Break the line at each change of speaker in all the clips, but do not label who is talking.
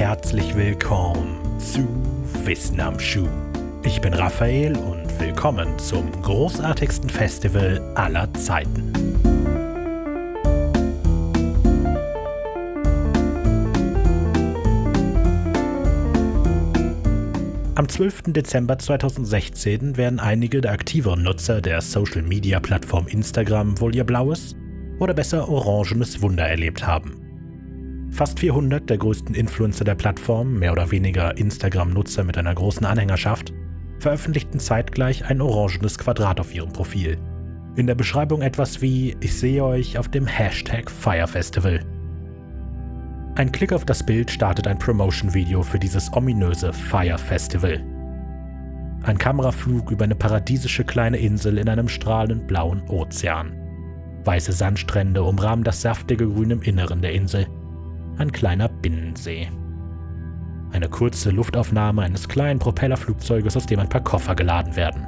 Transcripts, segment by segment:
herzlich willkommen zu Wissen am Schuh. Ich bin Raphael und willkommen zum großartigsten Festival aller Zeiten. Am 12. Dezember 2016 werden einige der aktiveren Nutzer der Social-Media-Plattform Instagram wohl ihr blaues oder besser orangenes Wunder erlebt haben. Fast 400 der größten Influencer der Plattform, mehr oder weniger Instagram-Nutzer mit einer großen Anhängerschaft, veröffentlichten zeitgleich ein orangenes Quadrat auf ihrem Profil. In der Beschreibung etwas wie Ich sehe euch auf dem Hashtag Fire Festival. Ein Klick auf das Bild startet ein Promotion-Video für dieses ominöse Fire Festival. Ein Kameraflug über eine paradiesische kleine Insel in einem strahlend blauen Ozean. Weiße Sandstrände umrahmen das saftige Grün im Inneren der Insel ein kleiner Binnensee. Eine kurze Luftaufnahme eines kleinen Propellerflugzeuges, aus dem ein paar Koffer geladen werden.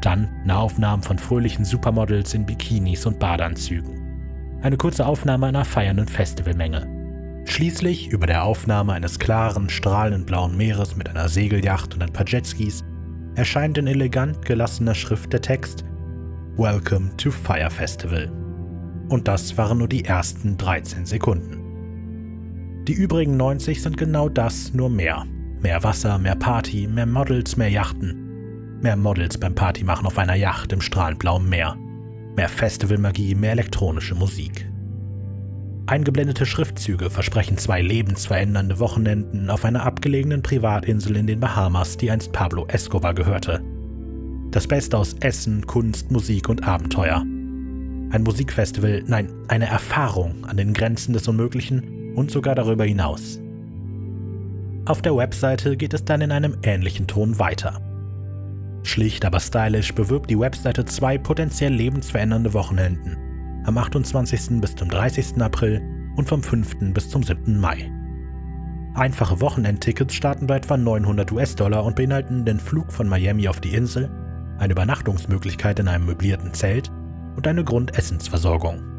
Dann Nahaufnahmen von fröhlichen Supermodels in Bikinis und Badeanzügen. Eine kurze Aufnahme einer feiernden Festivalmenge. Schließlich über der Aufnahme eines klaren, strahlend blauen Meeres mit einer Segelyacht und ein paar Jetskis erscheint in elegant gelassener Schrift der Text Welcome to Fire Festival. Und das waren nur die ersten 13 Sekunden. Die übrigen 90 sind genau das, nur mehr. Mehr Wasser, mehr Party, mehr Models, mehr Yachten. Mehr Models beim Partymachen auf einer Yacht im strahlend blauen Meer. Mehr Festivalmagie, mehr elektronische Musik. Eingeblendete Schriftzüge versprechen zwei lebensverändernde Wochenenden auf einer abgelegenen Privatinsel in den Bahamas, die einst Pablo Escobar gehörte. Das Beste aus Essen, Kunst, Musik und Abenteuer. Ein Musikfestival, nein, eine Erfahrung an den Grenzen des Unmöglichen und sogar darüber hinaus. Auf der Webseite geht es dann in einem ähnlichen Ton weiter. Schlicht aber stylisch bewirbt die Webseite zwei potenziell lebensverändernde Wochenenden, am 28. bis zum 30. April und vom 5. bis zum 7. Mai. Einfache Wochenendtickets starten bei etwa 900 US-Dollar und beinhalten den Flug von Miami auf die Insel, eine Übernachtungsmöglichkeit in einem möblierten Zelt und eine Grundessensversorgung.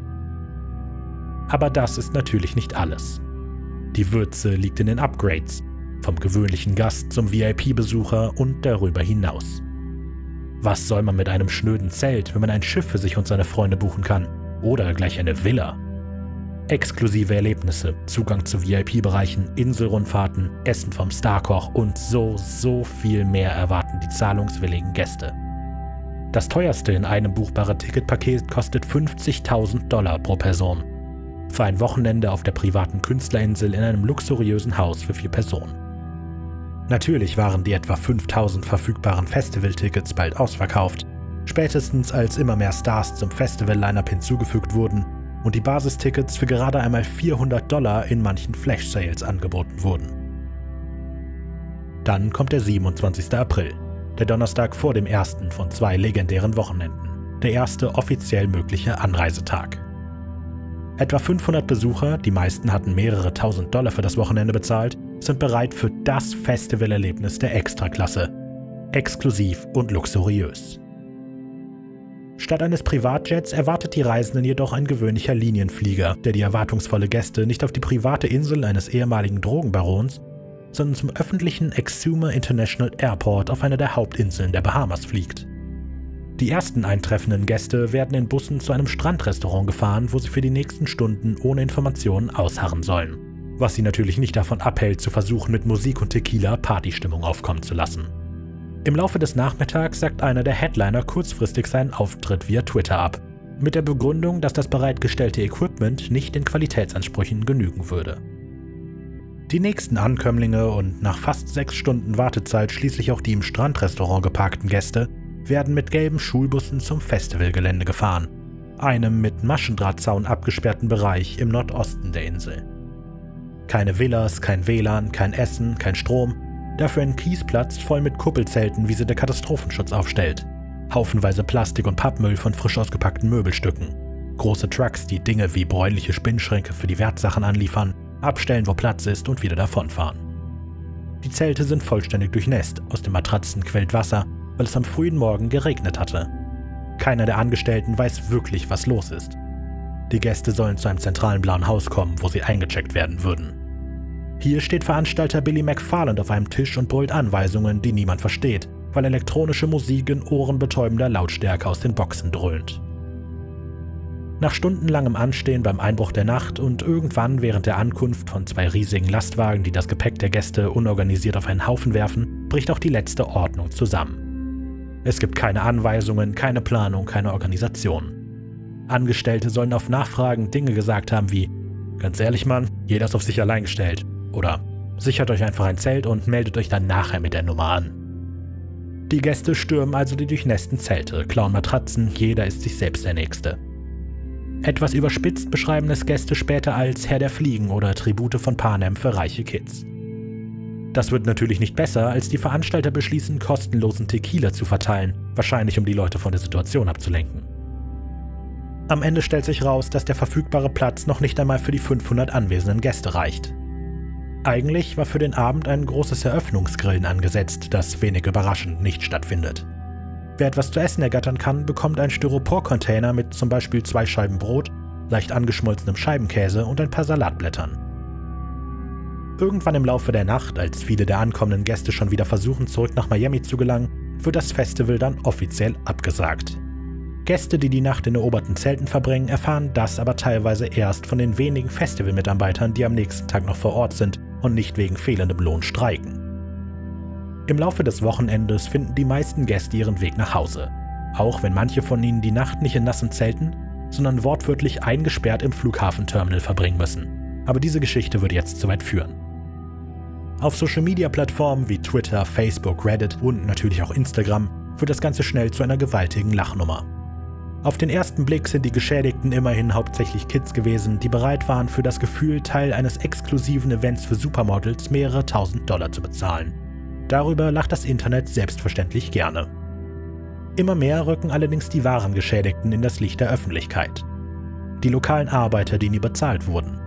Aber das ist natürlich nicht alles. Die Würze liegt in den Upgrades, vom gewöhnlichen Gast zum VIP-Besucher und darüber hinaus. Was soll man mit einem schnöden Zelt, wenn man ein Schiff für sich und seine Freunde buchen kann? Oder gleich eine Villa? Exklusive Erlebnisse, Zugang zu VIP-Bereichen, Inselrundfahrten, Essen vom Starkoch und so, so viel mehr erwarten die zahlungswilligen Gäste. Das teuerste in einem buchbaren Ticketpaket kostet 50.000 Dollar pro Person für ein Wochenende auf der privaten Künstlerinsel in einem luxuriösen Haus für vier Personen. Natürlich waren die etwa 5000 verfügbaren Festivaltickets bald ausverkauft, spätestens als immer mehr Stars zum Festival-Lineup hinzugefügt wurden und die Basistickets für gerade einmal 400 Dollar in manchen Flash-Sales angeboten wurden. Dann kommt der 27. April, der Donnerstag vor dem ersten von zwei legendären Wochenenden, der erste offiziell mögliche Anreisetag. Etwa 500 Besucher, die meisten hatten mehrere tausend Dollar für das Wochenende bezahlt, sind bereit für das Festivalerlebnis der Extraklasse. Exklusiv und luxuriös. Statt eines Privatjets erwartet die Reisenden jedoch ein gewöhnlicher Linienflieger, der die erwartungsvolle Gäste nicht auf die private Insel eines ehemaligen Drogenbarons, sondern zum öffentlichen Exuma International Airport auf einer der Hauptinseln der Bahamas fliegt. Die ersten eintreffenden Gäste werden in Bussen zu einem Strandrestaurant gefahren, wo sie für die nächsten Stunden ohne Informationen ausharren sollen. Was sie natürlich nicht davon abhält, zu versuchen, mit Musik und Tequila Partystimmung aufkommen zu lassen. Im Laufe des Nachmittags sagt einer der Headliner kurzfristig seinen Auftritt via Twitter ab, mit der Begründung, dass das bereitgestellte Equipment nicht den Qualitätsansprüchen genügen würde. Die nächsten Ankömmlinge und nach fast sechs Stunden Wartezeit schließlich auch die im Strandrestaurant geparkten Gäste werden mit gelben Schulbussen zum Festivalgelände gefahren, einem mit Maschendrahtzaun abgesperrten Bereich im Nordosten der Insel. Keine Villas, kein WLAN, kein Essen, kein Strom, dafür ein Kiesplatz voll mit Kuppelzelten, wie sie der Katastrophenschutz aufstellt. Haufenweise Plastik und Pappmüll von frisch ausgepackten Möbelstücken. Große Trucks, die Dinge wie bräunliche Spinnschränke für die Wertsachen anliefern, abstellen, wo Platz ist und wieder davonfahren. Die Zelte sind vollständig durchnässt, aus den Matratzen quillt Wasser weil es am frühen Morgen geregnet hatte. Keiner der Angestellten weiß wirklich, was los ist. Die Gäste sollen zu einem zentralen blauen Haus kommen, wo sie eingecheckt werden würden. Hier steht Veranstalter Billy McFarland auf einem Tisch und brüllt Anweisungen, die niemand versteht, weil elektronische Musik in ohrenbetäubender Lautstärke aus den Boxen dröhnt. Nach stundenlangem Anstehen beim Einbruch der Nacht und irgendwann während der Ankunft von zwei riesigen Lastwagen, die das Gepäck der Gäste unorganisiert auf einen Haufen werfen, bricht auch die letzte Ordnung zusammen. Es gibt keine Anweisungen, keine Planung, keine Organisation. Angestellte sollen auf Nachfragen Dinge gesagt haben wie Ganz ehrlich, Mann, jeder ist auf sich allein gestellt. Oder sichert euch einfach ein Zelt und meldet euch dann nachher mit der Nummer an. Die Gäste stürmen also die durchnässten Zelte, klauen Matratzen, jeder ist sich selbst der Nächste. Etwas überspitzt beschreiben es Gäste später als Herr der Fliegen oder Tribute von Panem für reiche Kids. Das wird natürlich nicht besser, als die Veranstalter beschließen, kostenlosen Tequila zu verteilen, wahrscheinlich um die Leute von der Situation abzulenken. Am Ende stellt sich raus, dass der verfügbare Platz noch nicht einmal für die 500 anwesenden Gäste reicht. Eigentlich war für den Abend ein großes Eröffnungsgrillen angesetzt, das wenig überraschend nicht stattfindet. Wer etwas zu essen ergattern kann, bekommt einen Styropor-Container mit zum Beispiel zwei Scheiben Brot, leicht angeschmolzenem Scheibenkäse und ein paar Salatblättern. Irgendwann im Laufe der Nacht, als viele der ankommenden Gäste schon wieder versuchen, zurück nach Miami zu gelangen, wird das Festival dann offiziell abgesagt. Gäste, die die Nacht in eroberten Zelten verbringen, erfahren das aber teilweise erst von den wenigen Festivalmitarbeitern, die am nächsten Tag noch vor Ort sind und nicht wegen fehlendem Lohn streiken. Im Laufe des Wochenendes finden die meisten Gäste ihren Weg nach Hause, auch wenn manche von ihnen die Nacht nicht in nassen Zelten, sondern wortwörtlich eingesperrt im Flughafenterminal verbringen müssen. Aber diese Geschichte würde jetzt zu weit führen. Auf Social-Media-Plattformen wie Twitter, Facebook, Reddit und natürlich auch Instagram wird das Ganze schnell zu einer gewaltigen Lachnummer. Auf den ersten Blick sind die Geschädigten immerhin hauptsächlich Kids gewesen, die bereit waren, für das Gefühl, Teil eines exklusiven Events für Supermodels mehrere tausend Dollar zu bezahlen. Darüber lacht das Internet selbstverständlich gerne. Immer mehr rücken allerdings die wahren Geschädigten in das Licht der Öffentlichkeit. Die lokalen Arbeiter, die nie bezahlt wurden.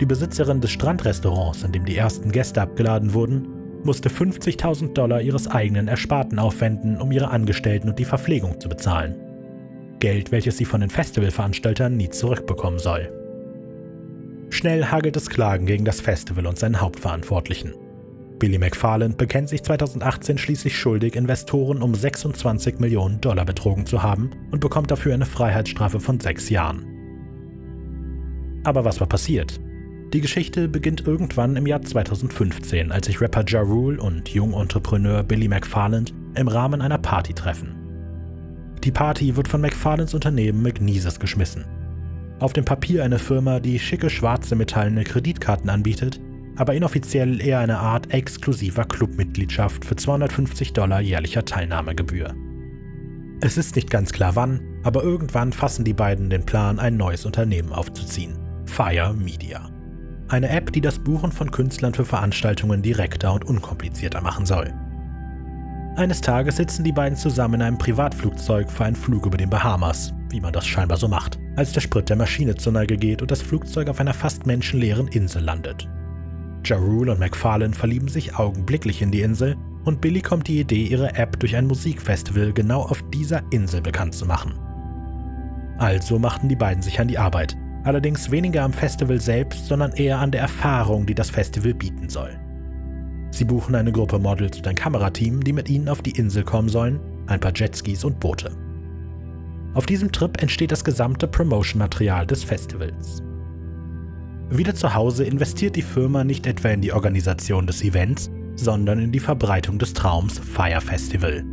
Die Besitzerin des Strandrestaurants, in dem die ersten Gäste abgeladen wurden, musste 50.000 Dollar ihres eigenen Ersparten aufwenden, um ihre Angestellten und die Verpflegung zu bezahlen. Geld, welches sie von den Festivalveranstaltern nie zurückbekommen soll. Schnell hagelt es Klagen gegen das Festival und seinen Hauptverantwortlichen. Billy McFarland bekennt sich 2018 schließlich schuldig, Investoren um 26 Millionen Dollar betrogen zu haben und bekommt dafür eine Freiheitsstrafe von sechs Jahren. Aber was war passiert? Die Geschichte beginnt irgendwann im Jahr 2015, als sich Rapper Ja Rule und Jungentrepreneur Billy McFarland im Rahmen einer Party treffen. Die Party wird von McFarlands Unternehmen McNeeses geschmissen. Auf dem Papier eine Firma, die schicke schwarze metallene Kreditkarten anbietet, aber inoffiziell eher eine Art exklusiver Clubmitgliedschaft für 250 Dollar jährlicher Teilnahmegebühr. Es ist nicht ganz klar wann, aber irgendwann fassen die beiden den Plan, ein neues Unternehmen aufzuziehen. Fire Media. Eine App, die das Buchen von Künstlern für Veranstaltungen direkter und unkomplizierter machen soll. Eines Tages sitzen die beiden zusammen in einem Privatflugzeug für einen Flug über den Bahamas, wie man das scheinbar so macht, als der Sprit der Maschine zur Neige geht und das Flugzeug auf einer fast menschenleeren Insel landet. Jarul und McFarlane verlieben sich augenblicklich in die Insel und Billy kommt die Idee, ihre App durch ein Musikfestival genau auf dieser Insel bekannt zu machen. Also machten die beiden sich an die Arbeit, allerdings weniger am Festival selbst, sondern eher an der Erfahrung, die das Festival bieten soll. Sie buchen eine Gruppe Models und ein Kamerateam, die mit ihnen auf die Insel kommen sollen, ein paar Jetskis und Boote. Auf diesem Trip entsteht das gesamte Promotion-Material des Festivals. Wieder zu Hause investiert die Firma nicht etwa in die Organisation des Events, sondern in die Verbreitung des Traums Fire Festival.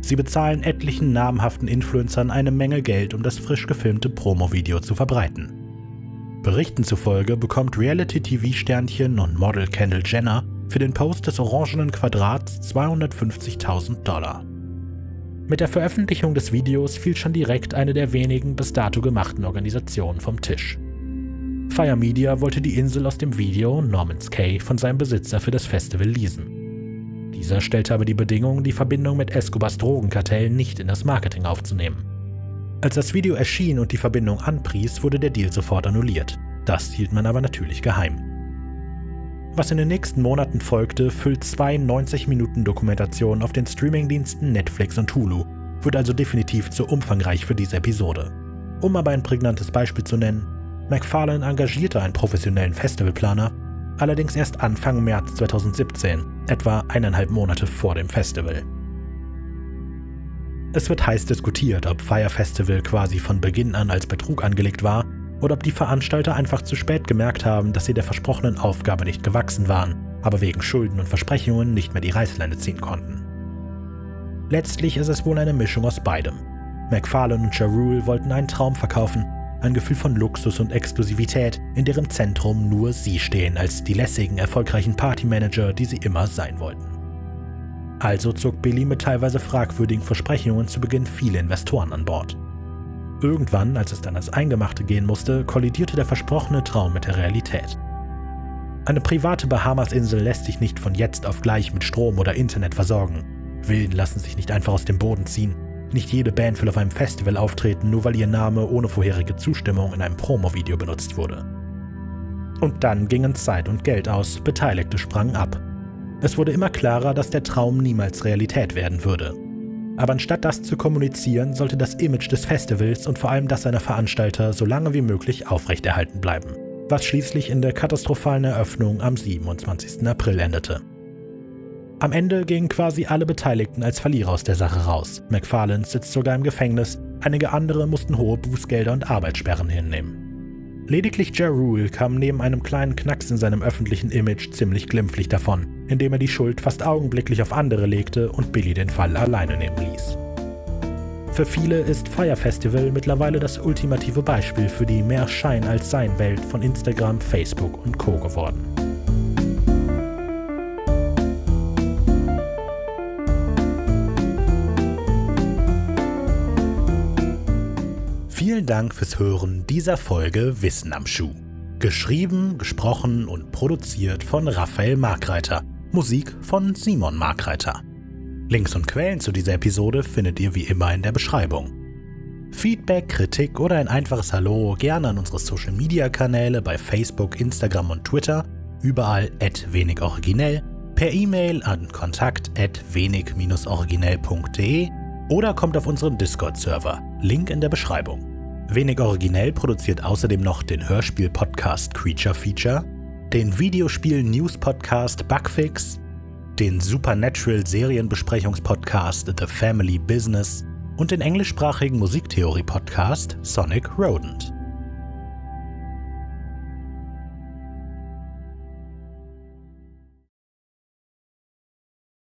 Sie bezahlen etlichen namhaften Influencern eine Menge Geld, um das frisch gefilmte Promo-Video zu verbreiten. Berichten zufolge bekommt Reality-TV-Sternchen und Model Kendall Jenner für den Post des orangenen Quadrats 250.000 Dollar. Mit der Veröffentlichung des Videos fiel schon direkt eine der wenigen bis dato gemachten Organisationen vom Tisch. Fire Media wollte die Insel aus dem Video Norman's Cay von seinem Besitzer für das Festival leasen. Dieser stellte aber die Bedingung, die Verbindung mit Escobars Drogenkartell nicht in das Marketing aufzunehmen. Als das Video erschien und die Verbindung anpries, wurde der Deal sofort annulliert. Das hielt man aber natürlich geheim. Was in den nächsten Monaten folgte, füllt zwei 90-Minuten-Dokumentationen auf den Streamingdiensten Netflix und Hulu, wird also definitiv zu umfangreich für diese Episode. Um aber ein prägnantes Beispiel zu nennen, McFarlane engagierte einen professionellen Festivalplaner, allerdings erst Anfang März 2017, etwa eineinhalb Monate vor dem Festival. Es wird heiß diskutiert, ob Fire Festival quasi von Beginn an als Betrug angelegt war oder ob die Veranstalter einfach zu spät gemerkt haben, dass sie der versprochenen Aufgabe nicht gewachsen waren, aber wegen Schulden und Versprechungen nicht mehr die Reißleine ziehen konnten. Letztlich ist es wohl eine Mischung aus beidem. McFarlane und Jarul wollten einen Traum verkaufen, ein Gefühl von Luxus und Exklusivität, in deren Zentrum nur sie stehen als die lässigen, erfolgreichen Partymanager, die sie immer sein wollten. Also zog Billy mit teilweise fragwürdigen Versprechungen zu Beginn viele Investoren an Bord. Irgendwann, als es dann als Eingemachte gehen musste, kollidierte der versprochene Traum mit der Realität. Eine private Bahamas-Insel lässt sich nicht von jetzt auf gleich mit Strom oder Internet versorgen. Villen lassen sich nicht einfach aus dem Boden ziehen. Nicht jede Band will auf einem Festival auftreten, nur weil ihr Name ohne vorherige Zustimmung in einem Promo-Video benutzt wurde. Und dann gingen Zeit und Geld aus, Beteiligte sprangen ab. Es wurde immer klarer, dass der Traum niemals Realität werden würde. Aber anstatt das zu kommunizieren, sollte das Image des Festivals und vor allem das seiner Veranstalter so lange wie möglich aufrechterhalten bleiben, was schließlich in der katastrophalen Eröffnung am 27. April endete. Am Ende gingen quasi alle Beteiligten als Verlierer aus der Sache raus. McFarlane sitzt sogar im Gefängnis, einige andere mussten hohe Bußgelder und Arbeitssperren hinnehmen. Lediglich Ja Rule kam neben einem kleinen Knacks in seinem öffentlichen Image ziemlich glimpflich davon, indem er die Schuld fast augenblicklich auf andere legte und Billy den Fall alleine nehmen ließ. Für viele ist Fire Festival mittlerweile das ultimative Beispiel für die mehr Schein als Sein Welt von Instagram, Facebook und Co geworden. Vielen Dank fürs Hören dieser Folge Wissen am Schuh. Geschrieben, gesprochen und produziert von Raphael Markreiter. Musik von Simon Markreiter. Links und Quellen zu dieser Episode findet ihr wie immer in der Beschreibung. Feedback, Kritik oder ein einfaches Hallo gerne an unsere Social Media Kanäle bei Facebook, Instagram und Twitter, überall at wenig originell, per E-Mail an kontakt wenig-originell.de oder kommt auf unseren Discord-Server, Link in der Beschreibung. Wenig originell produziert außerdem noch den Hörspiel-Podcast Creature Feature, den Videospiel-News-Podcast Bugfix, den Supernatural-Serienbesprechungspodcast The Family Business und den englischsprachigen Musiktheorie-Podcast Sonic Rodent.